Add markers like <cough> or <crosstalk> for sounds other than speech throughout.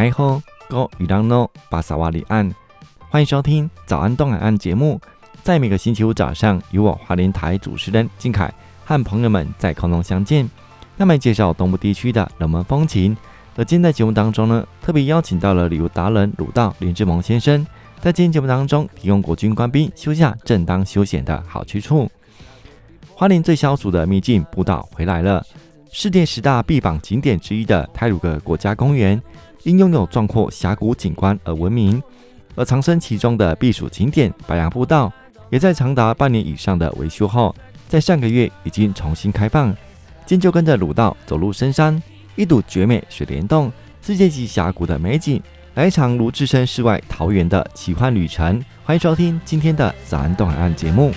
大家好，我是浪诺巴萨瓦里安，欢迎收听早安东海岸节目。在每个星期五早上，由我华联台主持人金凯和朋友们在空中相见，那么介绍东部地区的人文风情。而今天在节目当中呢，特别邀请到了旅游达人鲁道林志萌先生，在今天节目当中提供国军官兵休假正当休闲的好去处。花莲最消暑的秘境步道回来了。世界十大必访景点之一的泰鲁阁国家公园，因拥有壮阔峡谷景观而闻名。而藏身其中的避暑景点白杨步道，也在长达半年以上的维修后，在上个月已经重新开放。今就跟着鲁道走入深山，一睹绝美水帘洞、世界级峡谷的美景，来一场如置身世外桃源的奇幻旅程。欢迎收听今天的早安东海岸节目。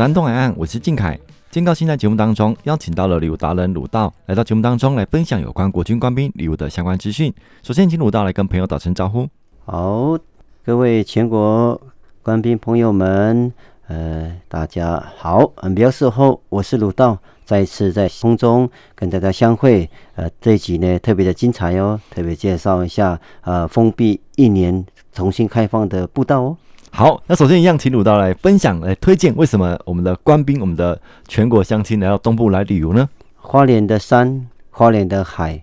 早安东海岸，我是靖凯。今天高兴在节目当中邀请到了旅游达人鲁道来到节目当中来分享有关国军官兵旅游的相关资讯。首先，请鲁道来跟朋友打声招呼。好，各位全国官兵朋友们，呃，大家好，很比较时候，我是鲁道，再一次在空中跟大家相会。呃，这一集呢特别的精彩哦，特别介绍一下呃封闭一年重新开放的步道哦。好，那首先一样，请鲁道来分享、来推荐，为什么我们的官兵、我们的全国乡亲来到东部来旅游呢？花莲的山、花莲的海、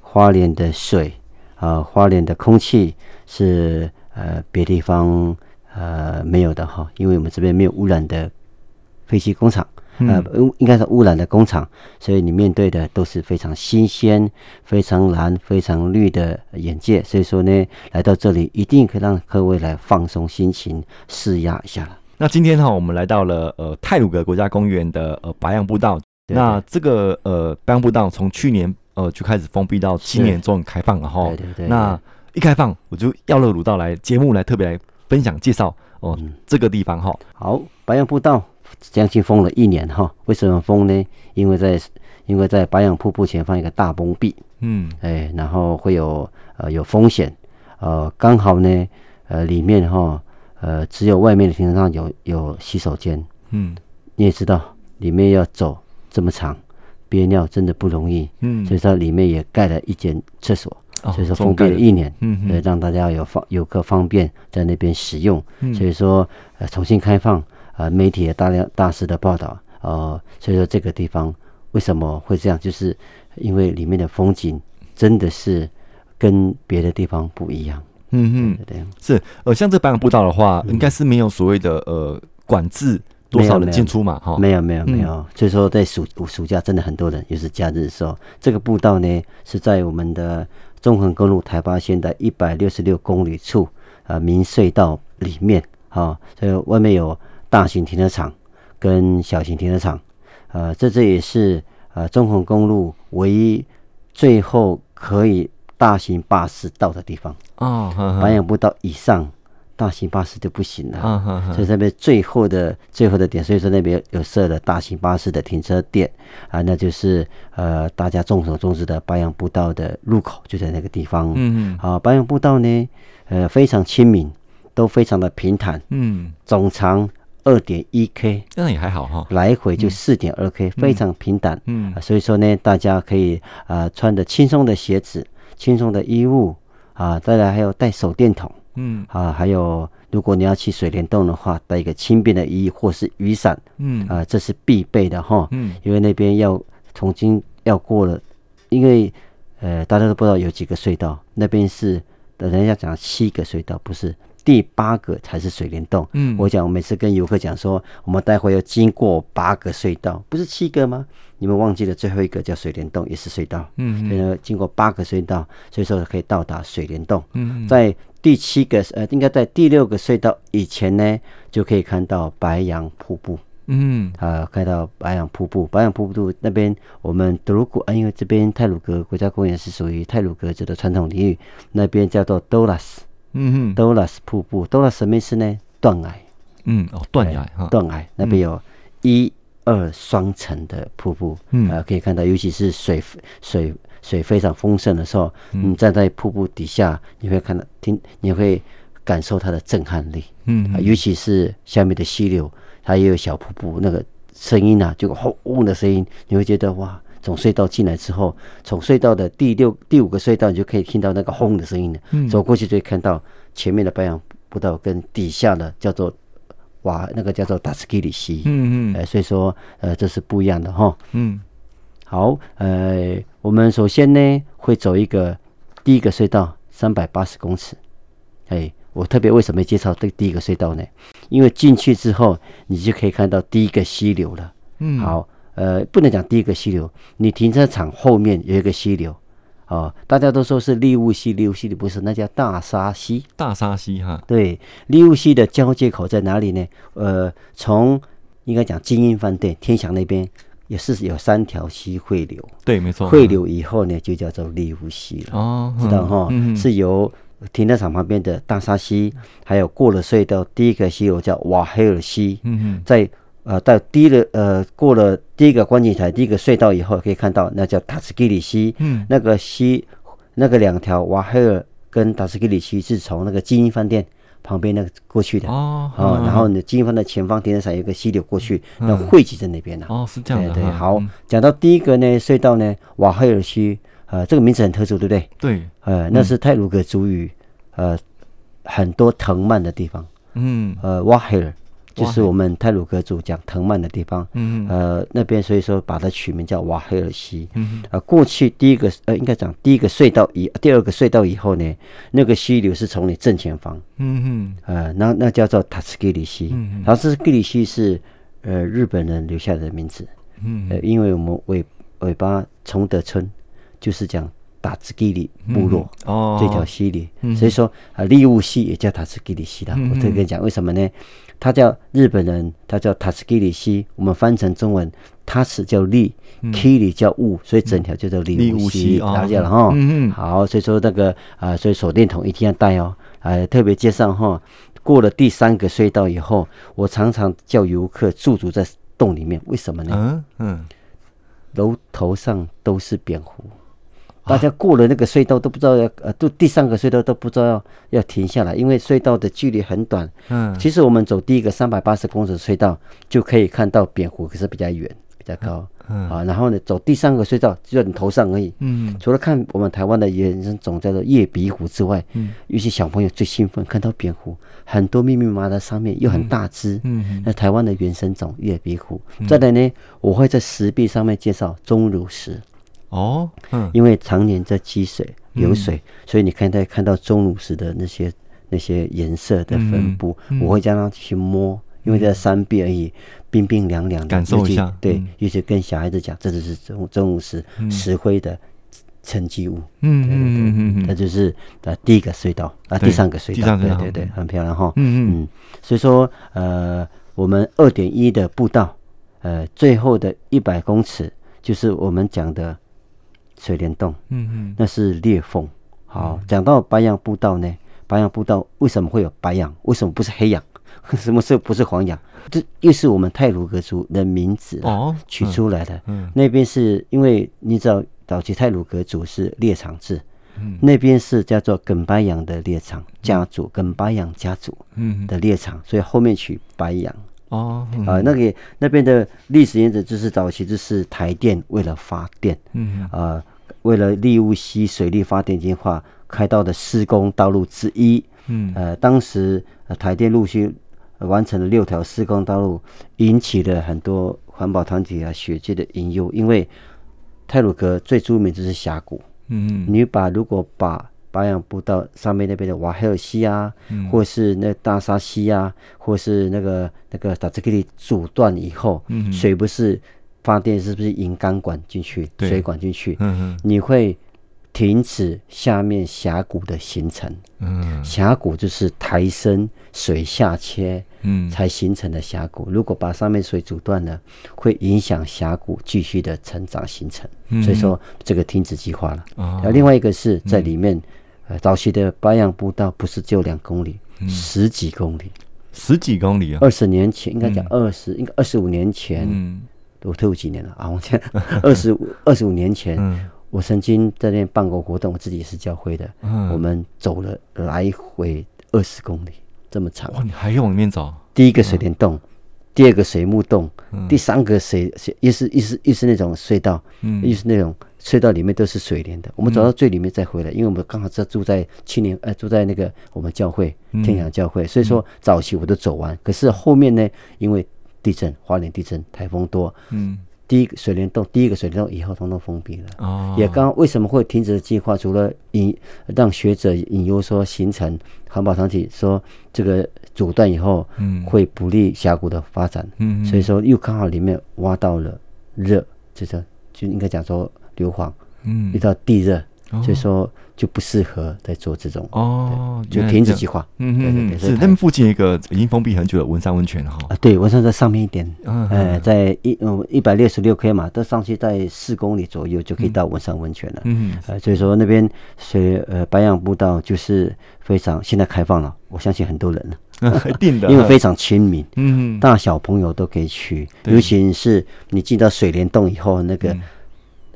花莲的水啊、呃，花莲的空气是呃别地方呃没有的哈，因为我们这边没有污染的废弃工厂。呃，应该是污染的工厂，所以你面对的都是非常新鲜、非常蓝、非常绿的眼界。所以说呢，来到这里一定可以让各位来放松心情、释压一下了。那今天哈，我们来到了呃泰鲁格国家公园的呃白杨步道。对对，那这个呃白杨步道从去年呃就开始封闭，到今年终于开放了哈。对对对。那一开放，我就要了鲁道来节目来特别来分享介绍哦、呃嗯、这个地方哈。好，白杨步道。将近封了一年哈，为什么封呢？因为在因为在白杨瀑布前方一个大崩壁，嗯，哎，然后会有呃有风险，呃，刚好呢，呃，里面哈，呃，只有外面的停车场有有洗手间，嗯，你也知道里面要走这么长，憋尿真的不容易，嗯，所以说里面也盖了一间厕所，哦、所以说封闭了一年，嗯，对，让大家有方游客方便在那边使用，嗯、所以说呃重新开放。呃，媒体也大量大肆的报道，呃，所以说这个地方为什么会这样？就是因为里面的风景真的是跟别的地方不一样。嗯嗯，对，是呃，像这白杨步道的话，嗯、应该是没有所谓的呃管制多少人进出嘛，哈。没有没有没有，所以说在暑暑假真的很多人，也是假日的时候，这个步道呢是在我们的纵横公路台八线的一百六十六公里处呃明隧道里面，哈、哦，所以外面有。大型停车场跟小型停车场，呃，这这也是呃中横公路唯一最后可以大型巴士到的地方哦。白杨步道以上，大型巴士就不行了。所以这边最后的最后的点，所以说那边有设了大型巴士的停车点啊，那就是呃大家众所周知的白杨步道的入口就在那个地方。嗯嗯。啊，白杨步道呢，呃，非常亲民，都非常的平坦。嗯，总长。二点一 K，那也还好哈，来回就四点二 K，非常平坦。嗯，所以说呢，大家可以啊、呃、穿着轻松的鞋子、轻松的衣物啊，再来还有带手电筒，嗯。啊，还有如果你要去水帘洞的话，带一个轻便的衣或是雨伞，嗯。啊，这是必备的哈。嗯，因为那边要从今要过了，因为呃大家都不知道有几个隧道，那边是人家讲七个隧道，不是。第八个才是水帘洞。嗯，我讲，我每次跟游客讲说，我们待会要经过八个隧道，不是七个吗？你们忘记了最后一个叫水帘洞，也是隧道。嗯，所以呢，经过八个隧道，所以说可以到达水帘洞。嗯，在第七个呃，应该在第六个隧道以前呢，就可以看到白杨瀑布。嗯，啊，看到白杨瀑布，白杨瀑布那边，我们德鲁古，因为这边泰鲁格国家公园是属于泰鲁格族的传统领域，那边叫做多嗯哼，多拉斯瀑布，多拉斯什么意思呢？断崖。嗯，哦，断崖哈，断崖那边有一二双层的瀑布，嗯，呃，可以看到，尤其是水水水非常丰盛的时候，嗯，你站在瀑布底下，你会看到听，你会感受它的震撼力，嗯，呃，尤其是下面的溪流，它也有小瀑布，那个声音啊，就轰轰的声音，你会觉得哇，从隧道进来之后，从隧道的第六、第五个隧道，你就可以听到那个轰的声音了，嗯，走过去就会看到前面的白杨步道跟底下的叫做。瓦，那个叫做达斯基里溪，嗯嗯，呃，所以说，呃，这是不一样的哈，嗯，好，呃，我们首先呢会走一个第一个隧道，三百八十公尺，哎，我特别为什么介绍这第一个隧道呢？因为进去之后，你就可以看到第一个溪流了，嗯，好，呃，不能讲第一个溪流，你停车场后面有一个溪流。哦，大家都说是利物溪，利物溪的不是，那叫大沙溪。大沙溪哈，对，利物溪的交界口在哪里呢？呃，从应该讲金鹰饭店天祥那边也是有三条溪汇流。对，没错。汇流以后呢，就叫做利物溪了。哦，知道哈？嗯，是由停车场旁边的大沙溪，还有过了隧道第一个溪流叫瓦黑尔溪。嗯嗯，在。呃，到第一个呃，过了第一个观景台，第一个隧道以后，可以看到那叫塔斯基里溪。嗯，那个溪，那个两条瓦黑尔跟塔斯基里溪是从那个金鹰饭店旁边那个过去的。哦，哦，然后呢，金鹰饭店前方停车场有一个溪流过去，那汇集在那边了。哦，是这样的。对对，好，讲到第一个呢隧道呢，瓦黑尔溪，呃，这个名字很特殊，对不对？对。呃，那是泰鲁格族语，呃，很多藤蔓的地方。嗯。呃，瓦黑尔。就是我们泰鲁阁族讲藤蔓的地方，嗯。呃，那边所以说把它取名叫瓦黑尔溪，嗯。呃，过去第一个呃，应该讲第一个隧道以第二个隧道以后呢，那个溪流是从你正前方，嗯嗯，呃，那那叫做塔斯基里溪，嗯塔斯基里溪是呃日本人留下的名字，嗯。呃，因为我们尾尾巴崇德村就是讲。塔斯基里部落、嗯、哦，这条溪里，嗯、所以说啊，利物溪也叫塔斯基里溪的。嗯、我特别跟你讲，为什么呢？它叫日本人，他叫塔斯基里西，我们翻成中文，塔斯叫立，基里叫雾，所以整条就叫立雾溪，了解了哈。嗯嗯。好，所以说那个啊，所以手电筒一定要带哦。哎、啊，特别介绍哈，过了第三个隧道以后，我常常叫游客驻足在洞里面，为什么呢？嗯嗯，楼头上都是蝙蝠。大家过了那个隧道都不知道要呃，都第三个隧道都不知道要要停下来，因为隧道的距离很短。嗯，其实我们走第一个三百八十公尺隧道就可以看到蝙蝠，可是比较远，比较高。嗯啊，然后呢，走第三个隧道就在你头上而已。嗯，除了看我们台湾的原生种叫做叶鼻虎之外，嗯，有些小朋友最兴奋看到蝙蝠，很多密密麻麻的上面又很大只。嗯，那台湾的原生种叶鼻蝠。再来呢，我会在石壁上面介绍钟乳石。哦，嗯，因为常年在积水流水，嗯、所以你看在看到钟乳石的那些那些颜色的分布，我会将它去摸，因为在山壁而已，冰冰凉凉的，感受一下。对，尤其跟小孩子讲，这就是钟钟乳石石灰的沉积物。嗯嗯嗯嗯嗯，那就是呃第一个隧道啊，第三个隧道，对对对，很漂亮哈。嗯嗯，所以说呃，我们二点一的步道，呃，最后的一百公尺就是我们讲的。水帘洞，嗯嗯，那是裂缝。好，讲到白杨步道呢，白杨步道为什么会有白杨？为什么不是黑杨？<laughs> 什么时候不是黄杨？这又是我们泰鲁阁族的名字哦，取出来的。嗯，嗯，那边是因为你知道，早期泰鲁阁族是猎场制，嗯，那边是叫做耿白羊的猎场家族，耿白羊家族，嗯的猎场，所以后面取白杨。哦，啊，那个那边的历史原则就是早期就是台电为了发电，嗯，啊，为了立雾溪水利发电计划开到的施工道路之一，嗯，呃，当时台电陆续完成了六条施工道路，引起了很多环保团体啊学界的隐忧，因为泰鲁格最著名就是峡谷，嗯，你把如果把白杨步道上面那边的瓦黑尔溪啊，嗯、或是那大沙溪啊，或是那个那个塔斯基里阻断以后，嗯、水不是发电，是不是引钢管进去，水管进去？你会停止下面峡谷的形成。嗯，峡谷就是抬升水下切，嗯，才形成的峡谷。如果把上面水阻断了，会影响峡谷继续的成长形成。嗯、所以说这个停止计划了。哦，另外一个是在里面。嗯呃，早期的白杨步道不是只有两公里，嗯、十几公里，十几公里啊！二十年前应该讲二十，应该二十五年前，嗯，我退伍几年了啊？我现在二十五二十五年前，嗯、我曾经在那边办过活动，我自己也是教会的。嗯、我们走了来回二十公里，这么长。哇，你还要往里面走？第一个水帘洞，嗯、第二个水幕洞，嗯、第三个水水又是又是又是那种隧道，嗯，又是那种隧道里面都是水帘的。我们走到最里面再回来，嗯、因为我们刚好在住在青年呃住在那个我们教会天阳教会，所以说早期我都走完。可是后面呢，因为地震，花莲地震，台风多。嗯，第一个水帘洞，第一个水帘洞以后通通封闭了。哦，也刚刚为什么会停止计划？除了引让学者引诱说形成环保团体说这个阻断以后，嗯，会不利峡谷的发展。嗯，所以说又刚好里面挖到了热，就是就应该讲说硫磺。嗯，遇到地热。所以说就不适合再做这种哦，就停止计划。嗯嗯，是他们附近一个已经封闭很久的文山温泉哈。啊，对，文山在上面一点，呃，在一嗯一百六十六 K 嘛，都上去在四公里左右就可以到文山温泉了。嗯，呃，所以说那边水呃白杨步道就是非常现在开放了，我相信很多人了，<laughs> 一定的，<laughs> 因为非常亲民，嗯，大小朋友都可以去，尤其是你进到水帘洞以后，那个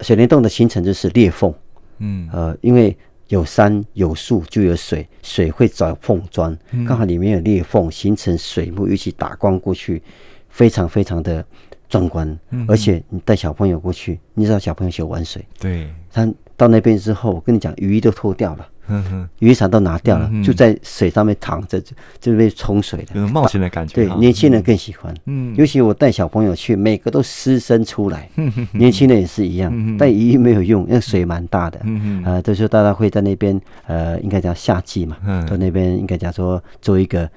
水帘洞的形成就是裂缝。嗯，呃，因为有山有树就有水，水会找缝钻，刚好里面有裂缝，形成水幕，一起打光过去，非常非常的壮观。嗯，而且你带小朋友过去，你知道小朋友喜欢玩水，对，他到那边之后，我跟你讲，雨衣都脱掉了。嗯哼，雨伞都拿掉了，就在水上面躺着，就就被冲水了，有种冒险的感觉。对，年轻人更喜欢。嗯，尤其我带小朋友去，每个都湿身出来。年轻人也是一样，带雨衣没有用，那水蛮大的。嗯嗯。啊，就是大家会在那边，呃，应该讲夏季嘛，在那边应该讲说做一个，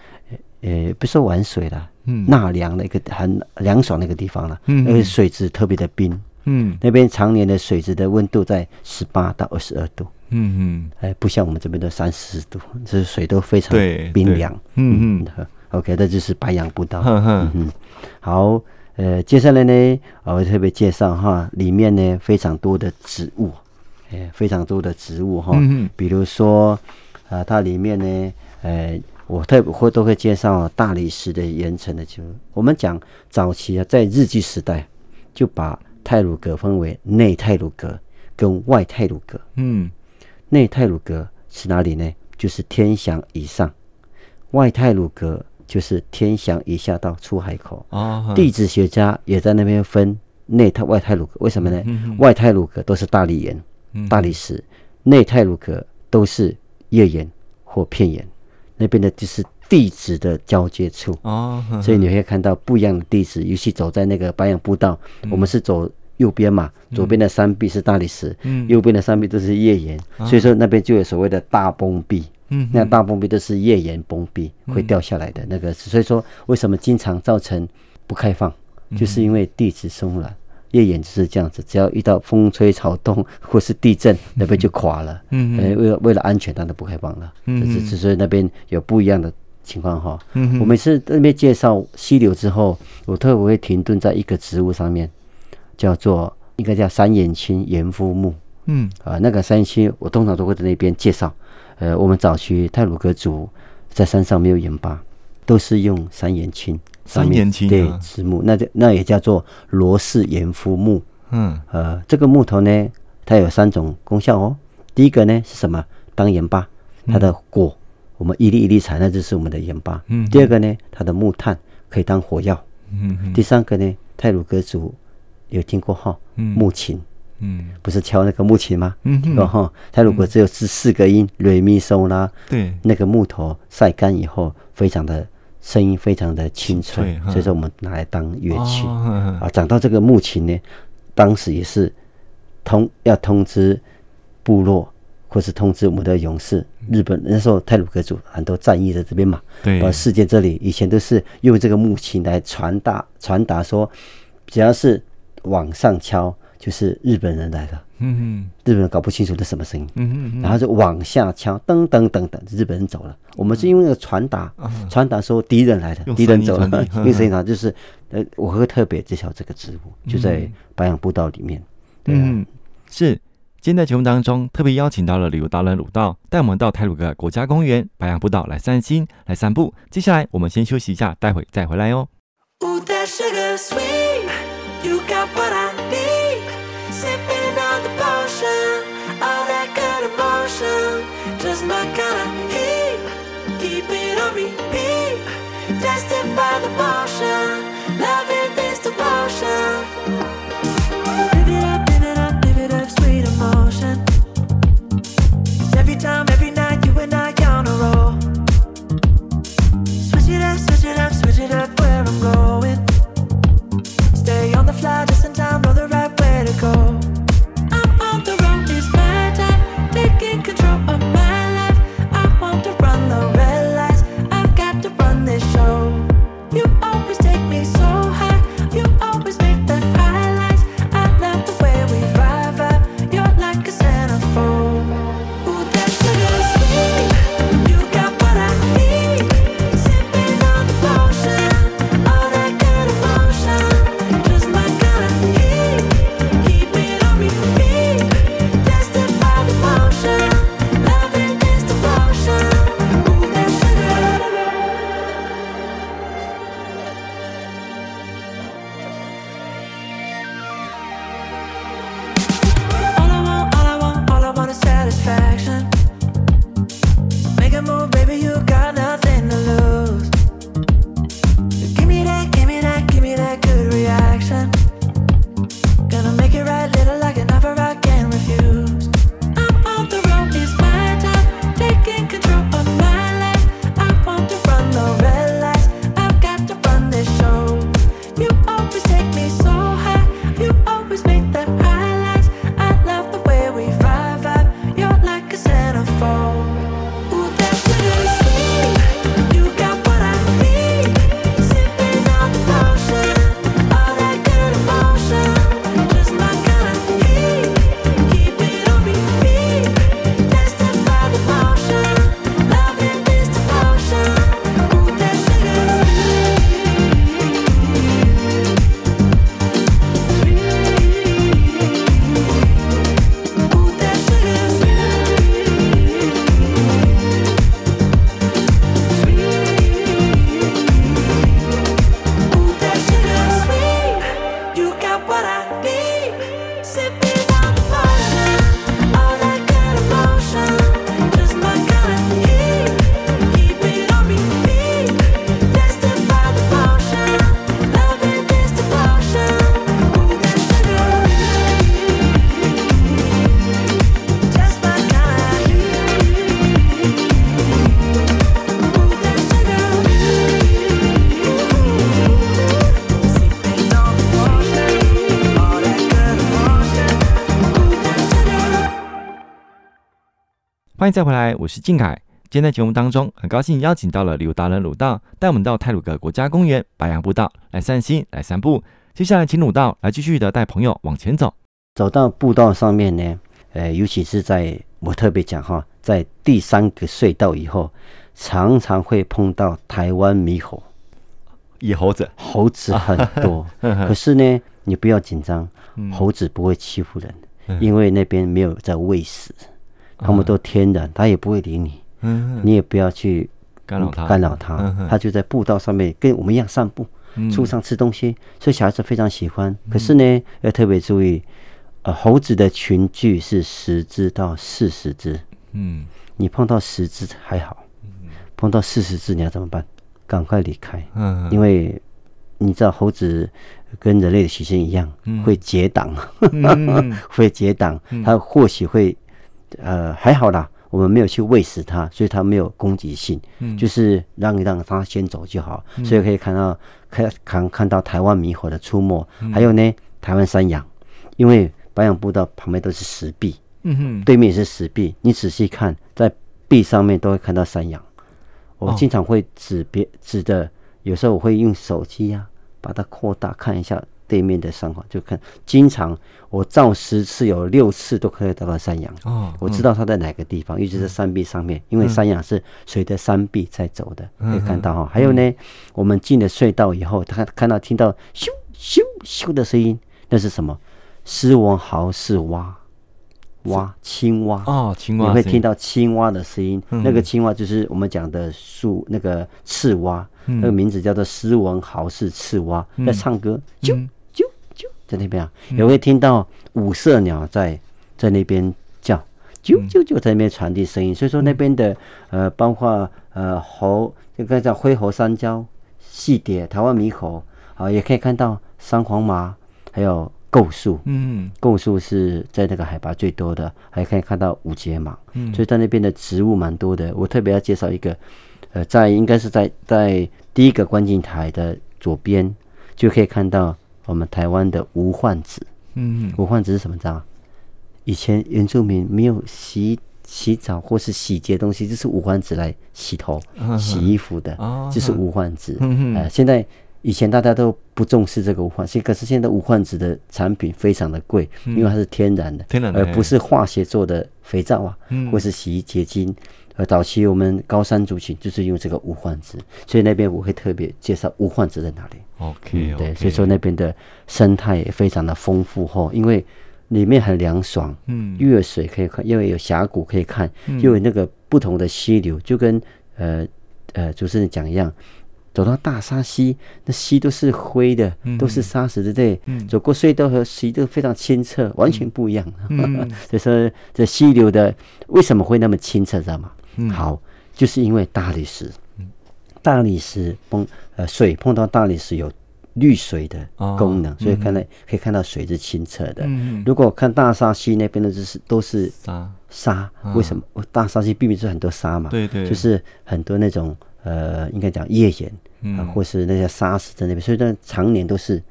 呃，不是玩水了，嗯，纳凉的一个很凉爽的一个地方了。嗯，那个水质特别的冰。嗯，那边常年的水质的温度在十八到二十二度。嗯嗯，哎，不像我们这边的三十度，这水都非常冰凉。嗯嗯，OK，这就是白杨步道。嗯嗯，好，呃，接下来呢，我会特别介绍哈，里面呢非常多的植物，哎，非常多的植物哈。嗯，比如说啊、呃，它里面呢，呃，我特别会都会介绍大理石的岩层的植物。我们讲早期啊，在日据时代就把泰鲁阁分为内泰鲁阁跟外泰鲁阁。嗯。内太鲁阁是哪里呢？就是天祥以上，外太鲁阁就是天祥以下到出海口。哦，地质学家也在那边分内太外太鲁阁，为什么呢？嗯、外太鲁阁都是大理岩、嗯、大理石，内太鲁阁都是页岩或片岩，那边的就是地质的交接处。哦，所以你会看到不一样的地质。尤其走在那个白杨步道，嗯、我们是走。右边嘛，左边的山壁是大理石，嗯，右边的山壁都是页岩，嗯、所以说那边就有所谓的大崩壁，嗯，那大崩壁都是页岩崩壁，会掉下来的那个，所以说为什么经常造成不开放，就是因为地质松软，页岩就是这样子，只要遇到风吹草动 <laughs> 或是地震，那边就垮了，嗯哼，为了为了安全，当然不开放了，嗯哼，只是所以那边有不一样的情况哈，嗯，我每次那边介绍溪流之后，我特别会停顿在一个植物上面。叫做应该叫三眼青盐夫木，嗯啊，那个三眼青我通常都会在那边介绍。呃，我们早期泰鲁格族在山上没有盐巴，都是用三眼青。三眼青对植木，那就那也叫做罗氏盐夫木。嗯呃，这个木头呢，它有三种功效哦。第一个呢是什么？当盐巴，它的果我们一粒一粒采，那就是我们的盐巴。嗯。第二个呢，它的木炭可以当火药。嗯。第三个呢，泰鲁格族。有听过哈？木琴，嗯，不是敲那个木琴吗？嗯，听过哈？它如果只有是四个音，瑞咪嗦啦，对，那个木头晒干以后，非常的声音非常的清脆，所以说我们拿来当乐器啊。讲到这个木琴呢，当时也是通要通知部落，或是通知我们的勇士。日本那时候泰鲁格族很多战役在这边嘛，对，把世界这里以前都是用这个木琴来传达传达说，只要是。往上敲就是日本人来了，嗯哼，日本人搞不清楚这什么声音，嗯嗯，然后就往下敲，噔噔噔噔，日本人走了。我们是因为传达，传达说敌人来了，敌人走了，因为 <laughs> 声音啊，就是呃，我会特别介绍这个植物，就在白杨步道里面。嗯，是。今天的节目当中特别邀请到了旅游达人鲁道，带我们到泰鲁格国家公园白杨步道来散心、来散步。接下来我们先休息一下，待会再回来哦。You got what I need. Sipping on the potion, all that good emotion, just my kind of heat. Keep it on repeat. Testify the potion. 欢迎再回来，我是靖凯。今天在节目当中，很高兴邀请到了旅游达人鲁道，带我们到泰鲁格国家公园白杨步道来散心、来散步。接下来，请鲁道来继续的带朋友往前走。走到步道上面呢，呃，尤其是在我特别讲哈，在第三个隧道以后，常常会碰到台湾猕猴、野猴子，猴子很多。<laughs> 可是呢，你不要紧张，猴子不会欺负人，嗯、因为那边没有在喂食。他们都天然，他也不会理你，你也不要去干扰他，干扰他，他就在步道上面跟我们一样散步，树上吃东西，所以小孩子非常喜欢。可是呢，要特别注意，呃，猴子的群聚是十只到四十只，嗯，你碰到十只还好，碰到四十只你要怎么办？赶快离开，嗯，因为你知道猴子跟人类的习性一样，会结党，会结党，<laughs> 它或许会。呃，还好啦，我们没有去喂食它，所以它没有攻击性，嗯，就是让让它先走就好，嗯，所以可以看到，看看看到台湾猕猴的出没，嗯，还有呢，台湾山羊，因为白杨步道旁边都是石壁，嗯哼，对面也是石壁，你仔细看，在壁上面都会看到山羊，我经常会指别指的，有时候我会用手机呀，啊，把它扩大看一下。对面的山就看，经常我照十次有六次都可以找到山羊。哦，我知道它在哪个地方，一直在山壁上面，因为山羊是随着山壁在走的，可以看到哈。还有呢，我们进了隧道以后，他看到听到咻咻咻的声音，那是什么？斯文豪是蛙，蛙青蛙哦，青蛙，你会听到青蛙的声音。那个青蛙就是我们讲的树那个刺蛙，那个名字叫做斯文豪氏刺蛙，在唱歌。啾在那边啊，也会听到五色鸟在在那边叫，啾啾啾在那边传递声音。所以说那边的呃，包括呃猴，就刚才叫灰猴山椒、细蝶、台湾猕猴啊，也可以看到三黄麻，还有构树。嗯，构树是在那个海拔最多的，还可以看到五节芒。嗯，所以在那边的植物蛮多的。我特别要介绍一个，呃，在应该是在在第一个观景台的左边就可以看到。我们台湾的无患子，嗯，无患子是什么？知道吗？以前原住民没有洗洗澡或是洗洁东西，就是无患子来洗头、洗衣服的，就是无患子。嗯。呃，现在以前大家都不重视这个无患子，可是现在无患子的产品非常的贵，因为它是天然的，天然的，而不是化学做的肥皂啊，或是洗衣洁精。呃，早期我们高山族群就是用这个无患子，所以那边我会特别介绍无患子在哪里。OK，对，所以说那边的生态也非常的丰富哈，因为里面很凉爽，嗯，又有水可以看，又有峡谷可以看，又有那个不同的溪流，就跟呃呃主持人讲一样，走到大沙溪，那溪都是灰的，都是沙石的，对，走过隧道和溪都非常清澈，完全不一样。<laughs> 所以说这溪流的为什么会那么清澈，知道吗？好，就是因为大理石，大理石碰呃水碰到大理石有滤水的功能，所以看来可以看到水是清澈的。如果看大沙溪那边的，就是都是沙沙，为什么？大沙溪毕竟是很多沙嘛，对对，就是很多那种呃，应该讲页岩啊，或是那些沙石在那边，所以它常年都是。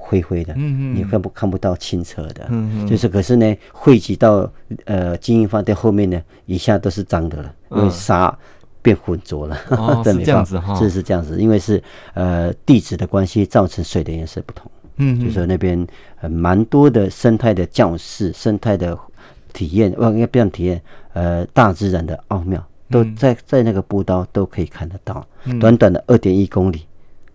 灰灰的，嗯嗯，你看不看不到清澈的，嗯嗯，就是可是呢，汇集到呃晶英饭店后面呢，一下都是脏的了，因为沙变浑浊了，哦，<laughs> 这样子哈，是是这样子，因为是呃地质的关系造成水的颜色不同，嗯，就说那边呃蛮多的生态的教室，生态的体验，哦，应该不要体验，呃，大自然的奥妙都在在那个步道都可以看得到，短短的二点一公里，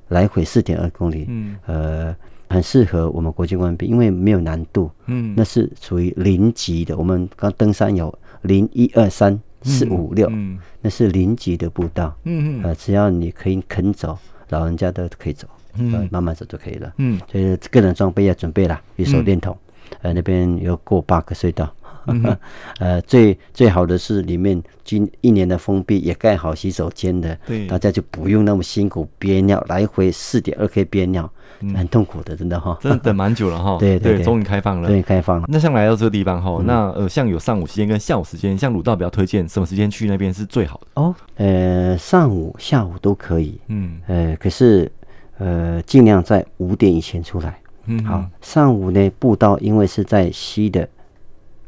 来回四点二公里，嗯，呃。很适合我们国际官兵，因为没有难度，嗯，那是属于零级的。我们刚登山有零一二三四五六，那是零级的步道，嗯嗯，呃，只要你可以肯走，老人家都可以走，嗯，慢慢走就可以了，嗯，所以个人装备要准备了，有手电筒，呃，那边有过八个隧道。嗯、<laughs> 呃，最最好的是里面今一年的封闭也盖好洗手间的，对，大家就不用那么辛苦憋尿，来回四点二 K 憋尿，很痛苦的，真的哈，真的等蛮久了哈，<laughs> 对对，终于开放了，终于开放了。那像来到这个地方哈，那呃，像有上午时间跟下午时间，像鲁道比较推荐什么时间去那边是最好的？哦？呃，上午、下午都可以，嗯，呃，可是呃，尽量在五点以前出来，嗯，好，上午呢步道因为是在西的。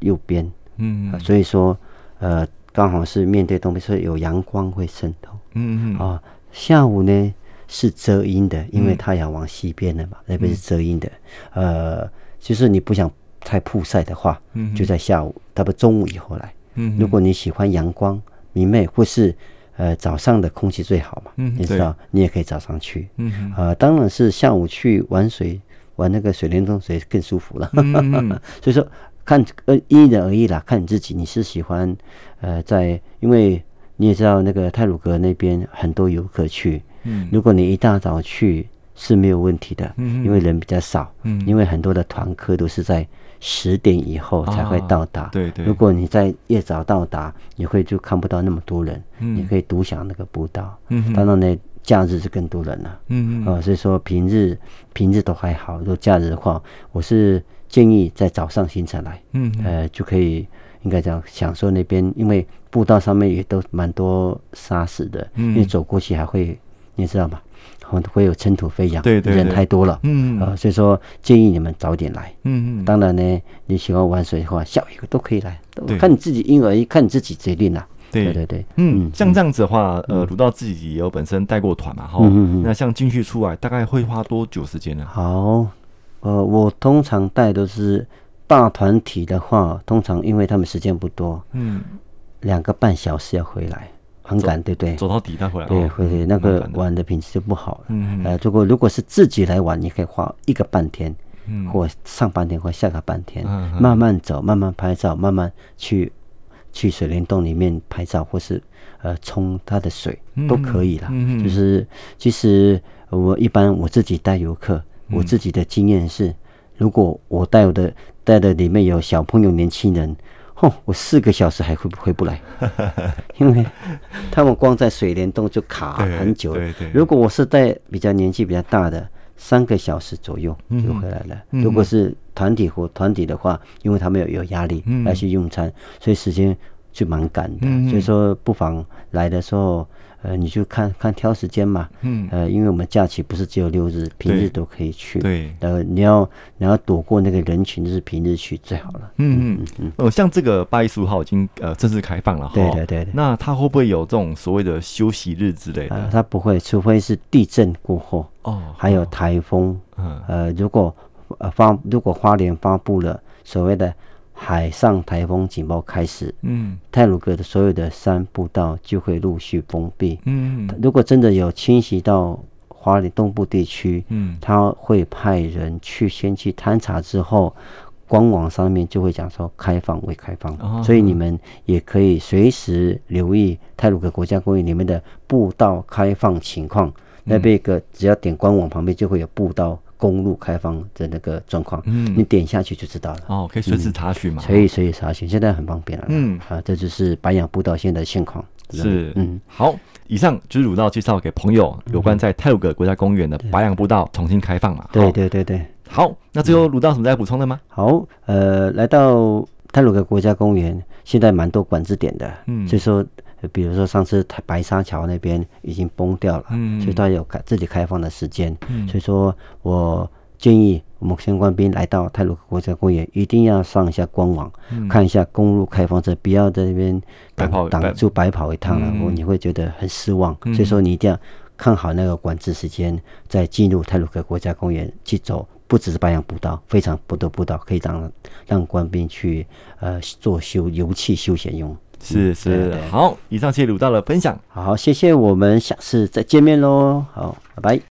右边，嗯，所以说，呃，刚好是面对东边，所以有阳光会渗透，嗯嗯，啊，下午呢是遮阴的，因为太阳往西边了嘛，那边是遮阴的，呃，就是你不想太曝晒的话，嗯，就在下午，差不多中午以后来，嗯，如果你喜欢阳光明媚，或是呃早上的空气最好嘛，嗯，你知道，你也可以早上去，嗯，呃，当然是下午去玩水，玩那个水帘洞水更舒服了，嗯，<laughs> 所以说。看呃，因人而异啦，看你自己，你是喜欢呃，在，因为你也知道那个泰鲁阁那边很多游客去，嗯，如果你一大早去是没有问题的，嗯，因为人比较少，嗯，因为很多的团客都是在十点以后才会到达，对对，如果你在越早到达，你会就看不到那么多人，嗯，你可以独享那个步道，嗯，当然呢，假日是更多人了，嗯嗯，啊，所以说平日平日都还好，如果假日的话，我是。建议在早上行程来，嗯，呃，就可以应该这样享受那边，因为步道上面也都蛮多沙石的，嗯，因为走过去还会，你知道吗？会会有尘土飞扬，对对，人太多了，嗯。啊，所以说建议你们早点来，嗯嗯，当然呢，你喜欢玩水的话，下午都可以来，看你自己因人而，看你自己决定啦，对。对对，嗯，像这样子的话，呃，鲁道自己也有本身带过团嘛，哈，那像进去出来大概会花多久时间呢？好。呃，我通常带都是大团体的话，通常因为他们时间不多，嗯，两个半小时要回来，很赶，对不对？走到底再回来，对，回来那个玩的品质就不好了。嗯呃，如果如果是自己来玩，你可以花一个半天，嗯，或上半天或下个半天，慢慢走，慢慢拍照，慢慢去去水帘洞里面拍照，或是呃冲它的水都可以了。嗯，就是其实我一般我自己带游客。我自己的经验是，如果我带我的带的里面有小朋友、年轻人，吼，我四个小时还回回不来，<laughs> 因为他们光在水帘洞就卡很久了。如果我是带比较年纪比较大的，三个小时左右就回来了。如果是团体或团体的话，因为他们有有压力要去用餐，所以时间就蛮赶的。所以说，不妨来的时候。呃，你就看看挑时间嘛，嗯，呃，因为我们假期不是只有六日，平日都可以去，对，呃，你要你要躲过那个人群，就是平日去最好了，嗯嗯嗯，哦，像这个八月十五号已经呃正式开放了哈，对对对，那它会不会有这种所谓的休息日之类的？它不会，除非是地震过后，哦，还有台风，嗯，呃，如果呃发如果花莲发布了所谓的。海上台风警报开始，嗯，泰鲁格的所有的山步道就会陆续封闭，嗯，如果真的有侵袭到花莲东部地区，嗯，他会派人去先去勘察之后，官网上面就会讲说开放未开放，哦，所以你们也可以随时留意泰鲁格国家公园里面的步道开放情况，嗯，那边个只要点官网旁边就会有步道。公路开放的那个状况，嗯，你点下去就知道了。哦，可以随时查询嘛？可以随时查询，现在很方便了。嗯，啊，这就是白杨步道现在的现况。是，嗯，好，以上就是鲁道介绍给朋友有关在泰鲁格国家公园的白杨步道重新开放嘛？对对对对。好，那最后鲁道什么要补充的吗？好，呃，来到泰鲁格国家公园，现在蛮多管制点的，嗯，所以说。比如说上次白沙桥那边已经崩掉了，嗯，所以它有开自己开放的时间，嗯，所以说我建议我们相关兵来到泰鲁阁国家公园，一定要上一下官网，嗯，看一下公路开放这，不要在那边挡挡住白跑一趟了，然后你会觉得很失望，嗯，所以说你一定要看好那个管制时间，再进入泰鲁阁国家公园去走，不只是白杨步道，非常多的步道可以让让官兵去呃做休游憩休闲用。是是，好，以上谢谢鲁道的分享，好，谢谢，我们下次再见面喽，好，拜拜。